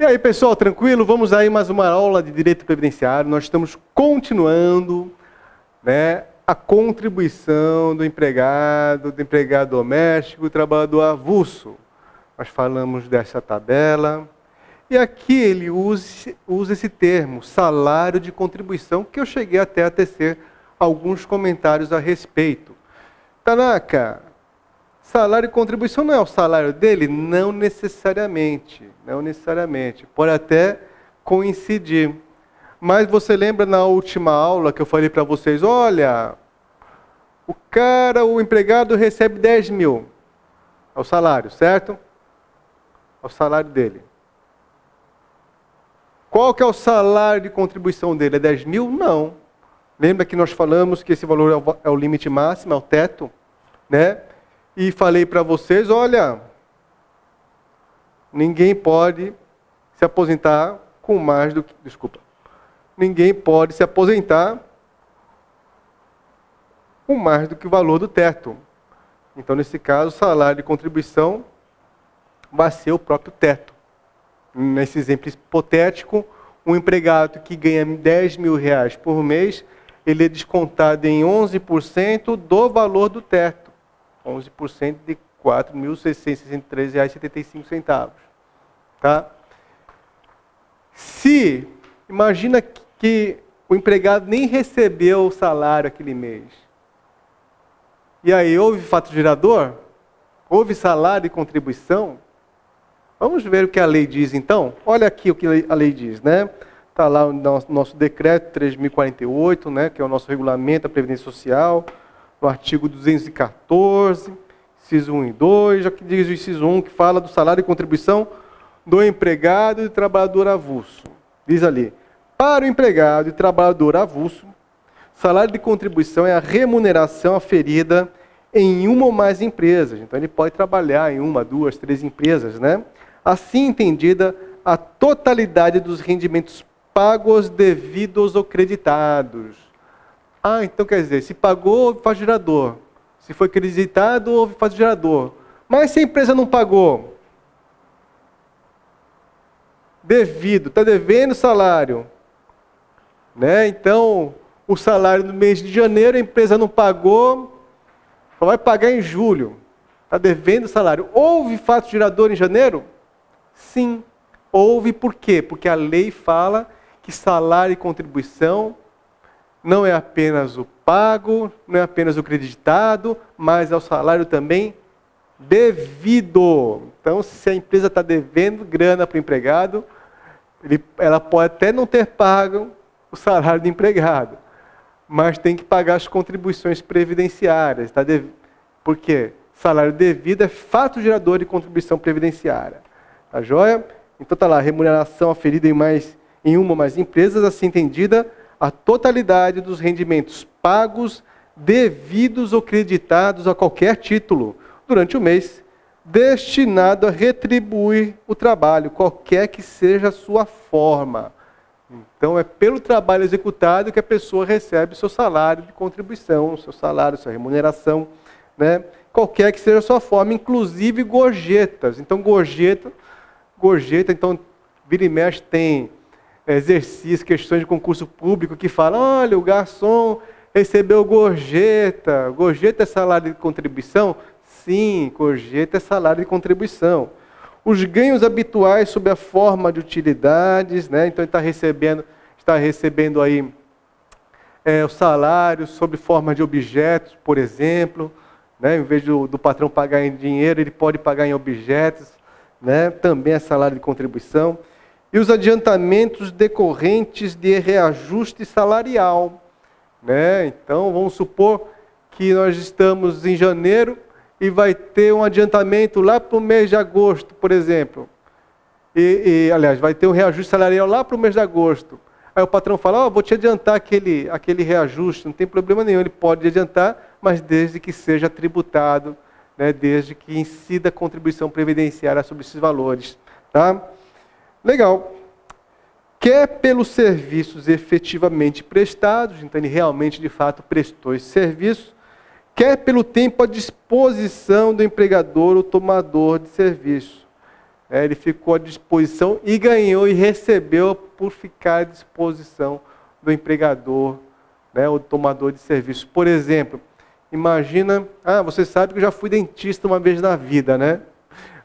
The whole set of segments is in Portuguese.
E aí, pessoal, tranquilo? Vamos aí mais uma aula de direito previdenciário. Nós estamos continuando, né, a contribuição do empregado, do empregado doméstico, do trabalhador avulso. Nós falamos dessa tabela. E aqui ele usa, usa esse termo, salário de contribuição, que eu cheguei até a tecer alguns comentários a respeito. Tanaka, Salário e contribuição não é o salário dele? Não necessariamente. Não necessariamente. Pode até coincidir. Mas você lembra na última aula que eu falei para vocês: olha, o cara, o empregado recebe 10 mil. É o salário, certo? É o salário dele. Qual que é o salário de contribuição dele? É 10 mil? Não. Lembra que nós falamos que esse valor é o limite máximo, é o teto, né? e falei para vocês: olha, ninguém pode se aposentar com mais do que. Desculpa. Ninguém pode se aposentar com mais do que o valor do teto. Então, nesse caso, o salário de contribuição vai ser o próprio teto. Nesse exemplo hipotético, um empregado que ganha 10 mil reais por mês, ele é descontado em 11% do valor do teto. 11% de R$ 4.663,75. Tá? Se, imagina que o empregado nem recebeu o salário aquele mês. E aí, houve fato gerador? Houve salário e contribuição? Vamos ver o que a lei diz então? Olha aqui o que a lei diz, né? Está lá o nosso decreto 3.048, né, que é o nosso regulamento da Previdência Social no artigo 214, inciso 1 e 2, já que diz o inciso 1 que fala do salário e contribuição do empregado e trabalhador avulso. Diz ali: para o empregado e trabalhador avulso, salário de contribuição é a remuneração aferida em uma ou mais empresas. Então ele pode trabalhar em uma, duas, três empresas, né? Assim entendida a totalidade dos rendimentos pagos devidos ou creditados ah, então quer dizer, se pagou, houve gerador. Se foi creditado, houve gerador. Mas se a empresa não pagou, devido, está devendo salário. Né? Então, o salário no mês de janeiro, a empresa não pagou, só vai pagar em julho. Está devendo salário. Houve fato gerador em janeiro? Sim. Houve por quê? Porque a lei fala que salário e contribuição não é apenas o pago, não é apenas o creditado, mas é o salário também devido. Então, se a empresa está devendo grana para o empregado, ele, ela pode até não ter pago o salário do empregado, mas tem que pagar as contribuições previdenciárias. Tá. Por quê? Salário devido é fato gerador de contribuição previdenciária. Tá joia? Então tá lá, remuneração aferida em mais em uma ou mais empresas, assim entendida, a totalidade dos rendimentos pagos, devidos ou creditados a qualquer título durante o mês, destinado a retribuir o trabalho, qualquer que seja a sua forma. Então, é pelo trabalho executado que a pessoa recebe seu salário de contribuição, seu salário, sua remuneração, né? qualquer que seja a sua forma, inclusive gorjetas. Então, gorjeta, gorjeta, então, vira e mexe tem exercício, questões de concurso público que falam, olha, o garçom recebeu gorjeta. Gorjeta é salário de contribuição? Sim, gorjeta é salário de contribuição. Os ganhos habituais sob a forma de utilidades, né? então ele está recebendo, está recebendo aí é, o salário sob forma de objetos, por exemplo. Né? Em vez do, do patrão pagar em dinheiro, ele pode pagar em objetos. Né? Também é salário de contribuição e os adiantamentos decorrentes de reajuste salarial. Né? Então, vamos supor que nós estamos em janeiro e vai ter um adiantamento lá para o mês de agosto, por exemplo. E, e, aliás, vai ter um reajuste salarial lá para o mês de agosto. Aí o patrão fala, oh, vou te adiantar aquele, aquele reajuste, não tem problema nenhum, ele pode adiantar, mas desde que seja tributado, né, desde que incida a contribuição previdenciária sobre esses valores. Tá? Legal. quer pelos serviços efetivamente prestados, então ele realmente de fato prestou esse serviço, quer pelo tempo à disposição do empregador ou tomador de serviço. É, ele ficou à disposição e ganhou e recebeu por ficar à disposição do empregador né, ou tomador de serviço. Por exemplo, imagina, ah, você sabe que eu já fui dentista uma vez na vida, né?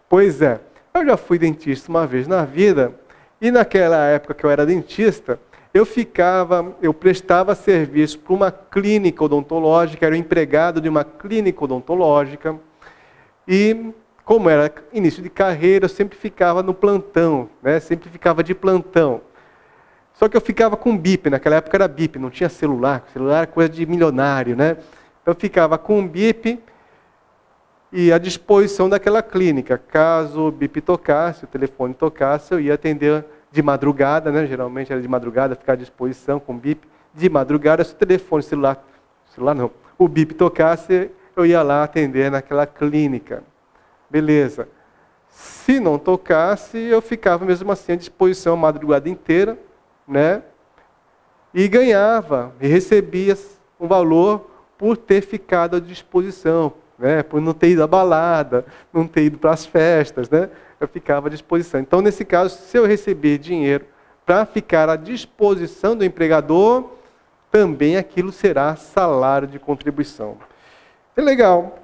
Pois é, eu já fui dentista uma vez na vida e naquela época que eu era dentista, eu ficava, eu prestava serviço para uma clínica odontológica, era empregado de uma clínica odontológica. E como era início de carreira, eu sempre ficava no plantão, né? Sempre ficava de plantão. Só que eu ficava com bip, naquela época era bip, não tinha celular, celular era coisa de milionário, né? Eu ficava com bip e à disposição daquela clínica. Caso o bip tocasse, o telefone tocasse, eu ia atender de madrugada, né? geralmente era de madrugada, ficar à disposição com bip. De madrugada, se o telefone celular, celular não, o bip tocasse, eu ia lá atender naquela clínica. Beleza. Se não tocasse, eu ficava mesmo assim à disposição a madrugada inteira, né? E ganhava, e recebia um valor por ter ficado à disposição, né, por não ter ido à balada, não ter ido para as festas, né, eu ficava à disposição. Então, nesse caso, se eu receber dinheiro para ficar à disposição do empregador, também aquilo será salário de contribuição. É legal.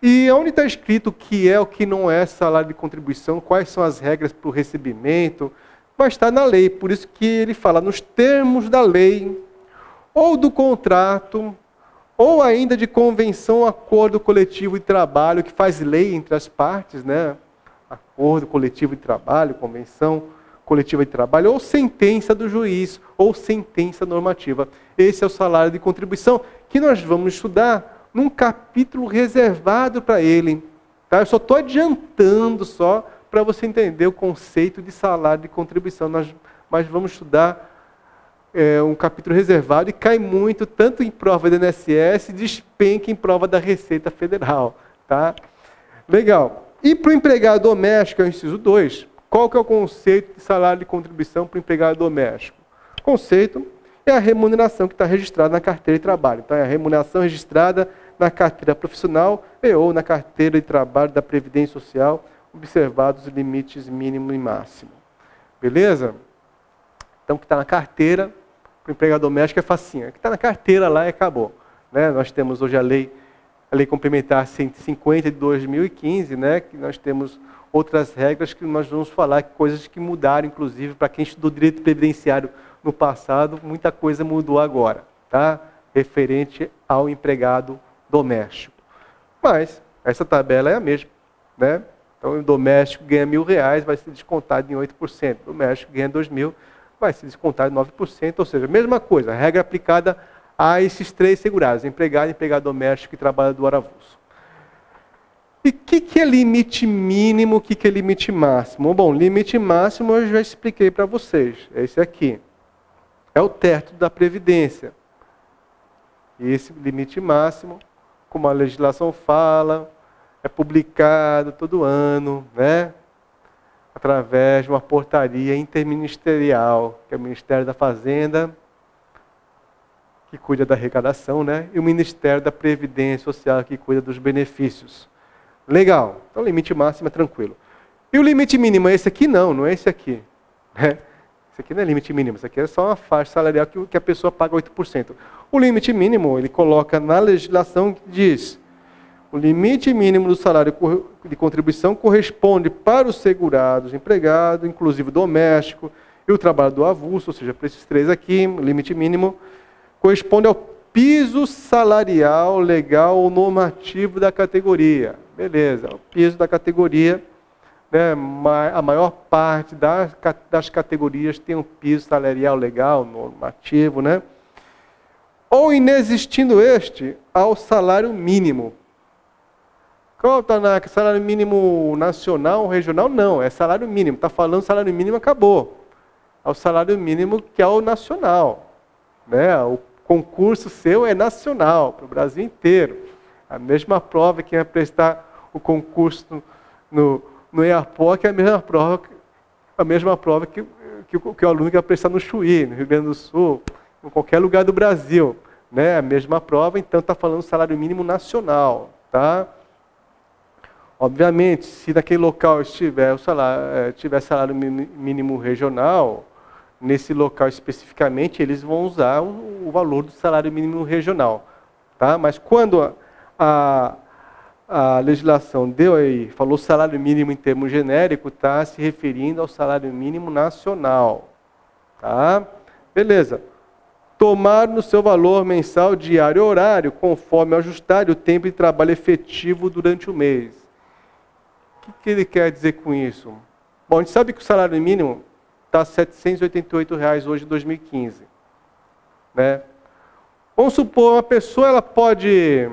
E onde está escrito o que é o que não é salário de contribuição, quais são as regras para o recebimento, vai estar na lei. Por isso que ele fala nos termos da lei ou do contrato ou ainda de convenção, acordo coletivo de trabalho, que faz lei entre as partes, né? Acordo coletivo de trabalho, convenção coletiva de trabalho, ou sentença do juiz, ou sentença normativa. Esse é o salário de contribuição que nós vamos estudar num capítulo reservado para ele. Tá? Eu só estou adiantando só para você entender o conceito de salário de contribuição. Nós, mas vamos estudar é, um capítulo reservado e cai muito tanto em prova do INSS, despenca em prova da Receita Federal. Tá? Legal. E para o empregado doméstico, é o inciso 2, qual que é o conceito de salário de contribuição para o empregado doméstico? Conceito é a remuneração que está registrada na carteira de trabalho. Então, é a remuneração registrada na carteira profissional e ou na carteira de trabalho da Previdência Social, observados os limites mínimo e máximo. Beleza? Então, que está na carteira, para o empregado doméstico é facinho. que está na carteira lá e acabou. Né? Nós temos hoje a lei, a lei complementar 150 de 2015, né? que nós temos outras regras que nós vamos falar, coisas que mudaram, inclusive, para quem estudou direito previdenciário no passado, muita coisa mudou agora, tá? referente ao empregado doméstico. Mas essa tabela é a mesma. Né? Então, o doméstico ganha mil reais, vai ser descontado em 8%. O doméstico ganha dois mil, vai se descontar 9%, ou seja, a mesma coisa, a regra aplicada a esses três segurados, empregado, empregado doméstico e trabalhador avulso. E o que, que, é limite mínimo, o que, que é limite máximo? Bom, limite máximo eu já expliquei para vocês, é esse aqui. É o teto da Previdência. E esse limite máximo, como a legislação fala, é publicado todo ano, né? Através de uma portaria interministerial, que é o Ministério da Fazenda, que cuida da arrecadação, né? e o Ministério da Previdência Social, que cuida dos benefícios. Legal. Então, limite máximo é tranquilo. E o limite mínimo é esse aqui? Não, não é esse aqui. Né? Esse aqui não é limite mínimo, isso aqui é só uma faixa salarial que a pessoa paga 8%. O limite mínimo, ele coloca na legislação que diz o limite mínimo do salário de contribuição corresponde para os segurados, empregado, inclusive doméstico, e o trabalhador avulso, ou seja, para esses três aqui, o limite mínimo, corresponde ao piso salarial legal ou normativo da categoria. Beleza, o piso da categoria, né, a maior parte das, das categorias tem um piso salarial legal, normativo, né? Ou inexistindo este, ao salário mínimo, qual está na salário mínimo nacional, regional? Não, é salário mínimo. Está falando salário mínimo, acabou. É o salário mínimo que é o nacional. Né? O concurso seu é nacional, para o Brasil inteiro. A mesma prova que ia prestar o concurso no, no EAPOC é a mesma prova, a mesma prova que, que, que o aluno quer prestar no Chuí, no Rio Grande do Sul, em qualquer lugar do Brasil. Né? A mesma prova, então está falando salário mínimo nacional. Tá? Obviamente, se naquele local estiver, o salário, eh, tiver salário mínimo regional, nesse local especificamente, eles vão usar o, valor do salário mínimo regional. Tá? Mas quando a, a legislação deu aí, falou salário mínimo em termo genérico, está se referindo ao salário mínimo nacional. Tá? Beleza. Tomar no seu valor mensal, diário horário, conforme ajustar o tempo de trabalho efetivo durante o mês. O que, ele quer dizer com isso? Bom, a gente sabe que o salário mínimo está 788 reais hoje em 2015. Né? Vamos supor, uma pessoa ela pode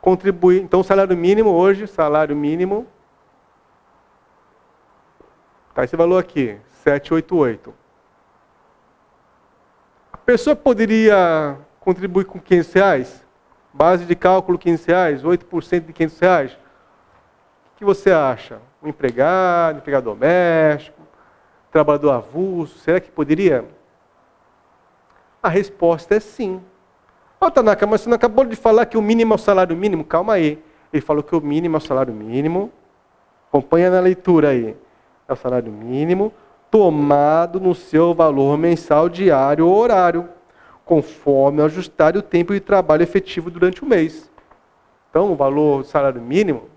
contribuir. Então, o salário mínimo hoje, salário mínimo, está esse valor aqui, 788. A pessoa poderia contribuir com 500 reais? Base de cálculo 500 reais, 8% de 500 reais? Que você acha? Um empregado, empregado doméstico, trabalhador avulso, será que poderia? A resposta é sim. Ô, oh, Tanaka, mas você não acabou de falar que o mínimo é o salário mínimo? Calma aí. Ele falou que o mínimo é o salário mínimo. Acompanha na leitura aí. É o salário mínimo tomado no seu valor mensal, diário ou horário, conforme ajustar o tempo de trabalho efetivo durante o mês. Então, o valor do salário mínimo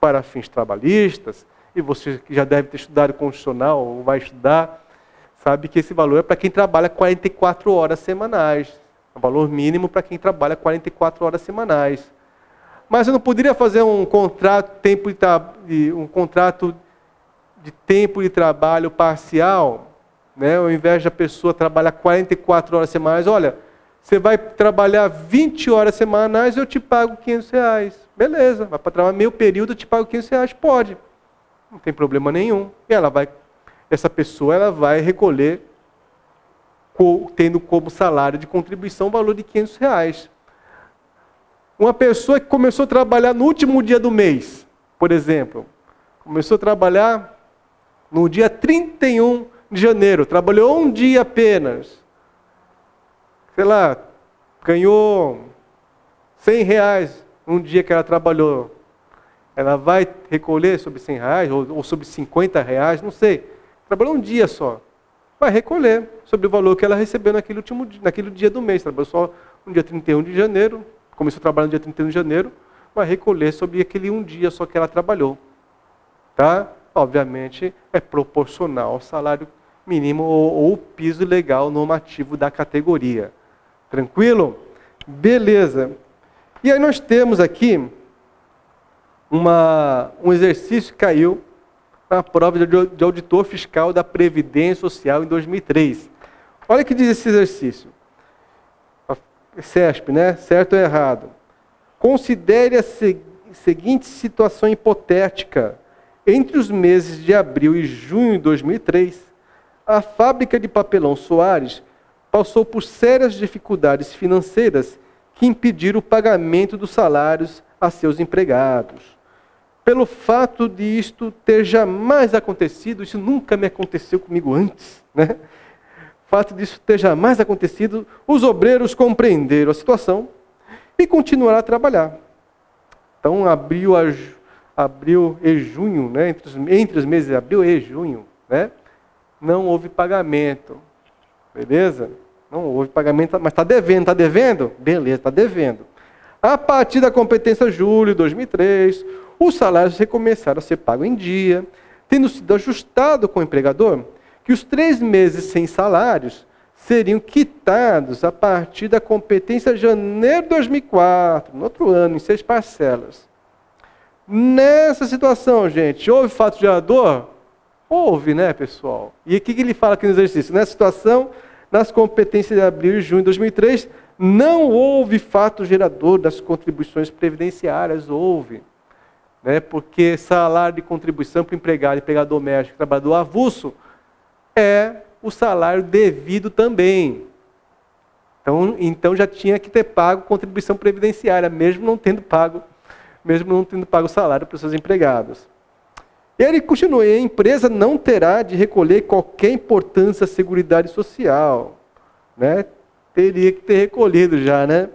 para fins trabalhistas, e você que já deve ter estudado constitucional ou vai estudar, sabe que esse valor é para quem trabalha 44 horas semanais. É um valor mínimo para quem trabalha 44 horas semanais. Mas eu não poderia fazer um contrato, tempo de, um contrato de tempo de trabalho parcial, né? ao invés da pessoa trabalhar 44 horas semanais, olha, você vai trabalhar 20 horas semanais, eu te pago 500 reais. Beleza, vai para trabalhar meio período, eu te pago 500 reais. Pode, não tem problema nenhum. E ela vai, essa pessoa ela vai recolher tendo como salário de contribuição o valor de 500 reais. Uma pessoa que começou a trabalhar no último dia do mês, por exemplo, começou a trabalhar no dia 31 de janeiro, trabalhou um dia apenas, sei lá, ganhou 100 reais um dia que ela trabalhou. Ela vai recolher sobre 100 reais ou, ou sobre 50 reais, não sei. Trabalhou um dia só vai recolher sobre o valor que ela recebeu naquele, último, naquele dia do mês. Trabalhou só no dia 31 de janeiro, começou a trabalhar no dia 31 de janeiro, vai recolher sobre aquele um dia só que ela trabalhou. Tá? Obviamente, é proporcional ao salário mínimo ou, ou piso legal normativo da categoria. Tranquilo? Beleza. E aí nós temos aqui uma, um exercício que caiu na prova de auditor fiscal da Previdência Social em 2003. Olha o que diz esse exercício. CESP, né? Certo ou errado? Considere a seguinte situação hipotética. Entre os meses de abril e junho de 2003, a fábrica de papelão Soares passou por sérias dificuldades financeiras que impediram o pagamento dos salários a seus empregados pelo fato de isto ter jamais acontecido, isso nunca me aconteceu comigo antes, né? Fato disso ter jamais acontecido, os obreiros compreenderam a situação e continuaram a trabalhar. Então, abril, abril e junho, né? entre, os, entre os meses de abril e junho, né? não houve pagamento. Beleza? Não houve pagamento, mas está devendo, está devendo? Beleza, está devendo. A partir da competência julho de 2003, os salários recomeçaram a ser pagos em dia, tendo sido ajustado com o empregador que os três meses sem salários seriam quitados a partir da competência janeiro de 2004, no outro ano, em seis parcelas. Nessa situação, gente, houve fato gerador? Houve, né, pessoal? E o que ele fala aqui no exercício? Nessa situação, nas competências de abril e junho de 2003, não houve fato gerador das contribuições previdenciárias, houve né? porque salário de contribuição para empregado, empregado doméstico, trabalhador avulso, é o salário devido também. Então, então já tinha que ter pago contribuição previdenciária, mesmo não tendo pago, mesmo não tendo pago salário para os seus empregados. Ele continua: a empresa não terá de recolher qualquer importância à Seguridade Social. Né? Teria que ter recolhido já, né?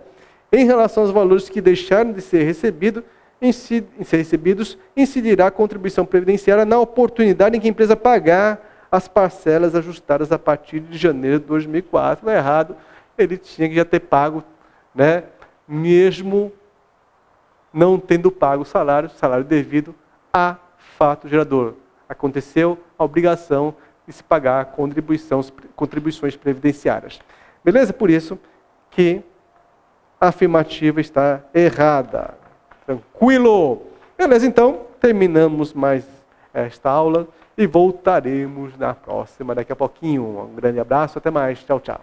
Em relação aos valores que deixaram de ser recebidos, ser recebidos, incidirá a contribuição previdenciária na oportunidade em que a empresa pagar as parcelas ajustadas a partir de janeiro de 2004. Não é errado, ele tinha que já ter pago, né, mesmo não tendo pago o salário, salário devido a fato gerador. Aconteceu a obrigação de se pagar contribuições previdenciárias. Beleza? Por isso que a afirmativa está errada. Tranquilo? Beleza, então, terminamos mais esta aula e voltaremos na próxima daqui a pouquinho. Um grande abraço, até mais. Tchau, tchau.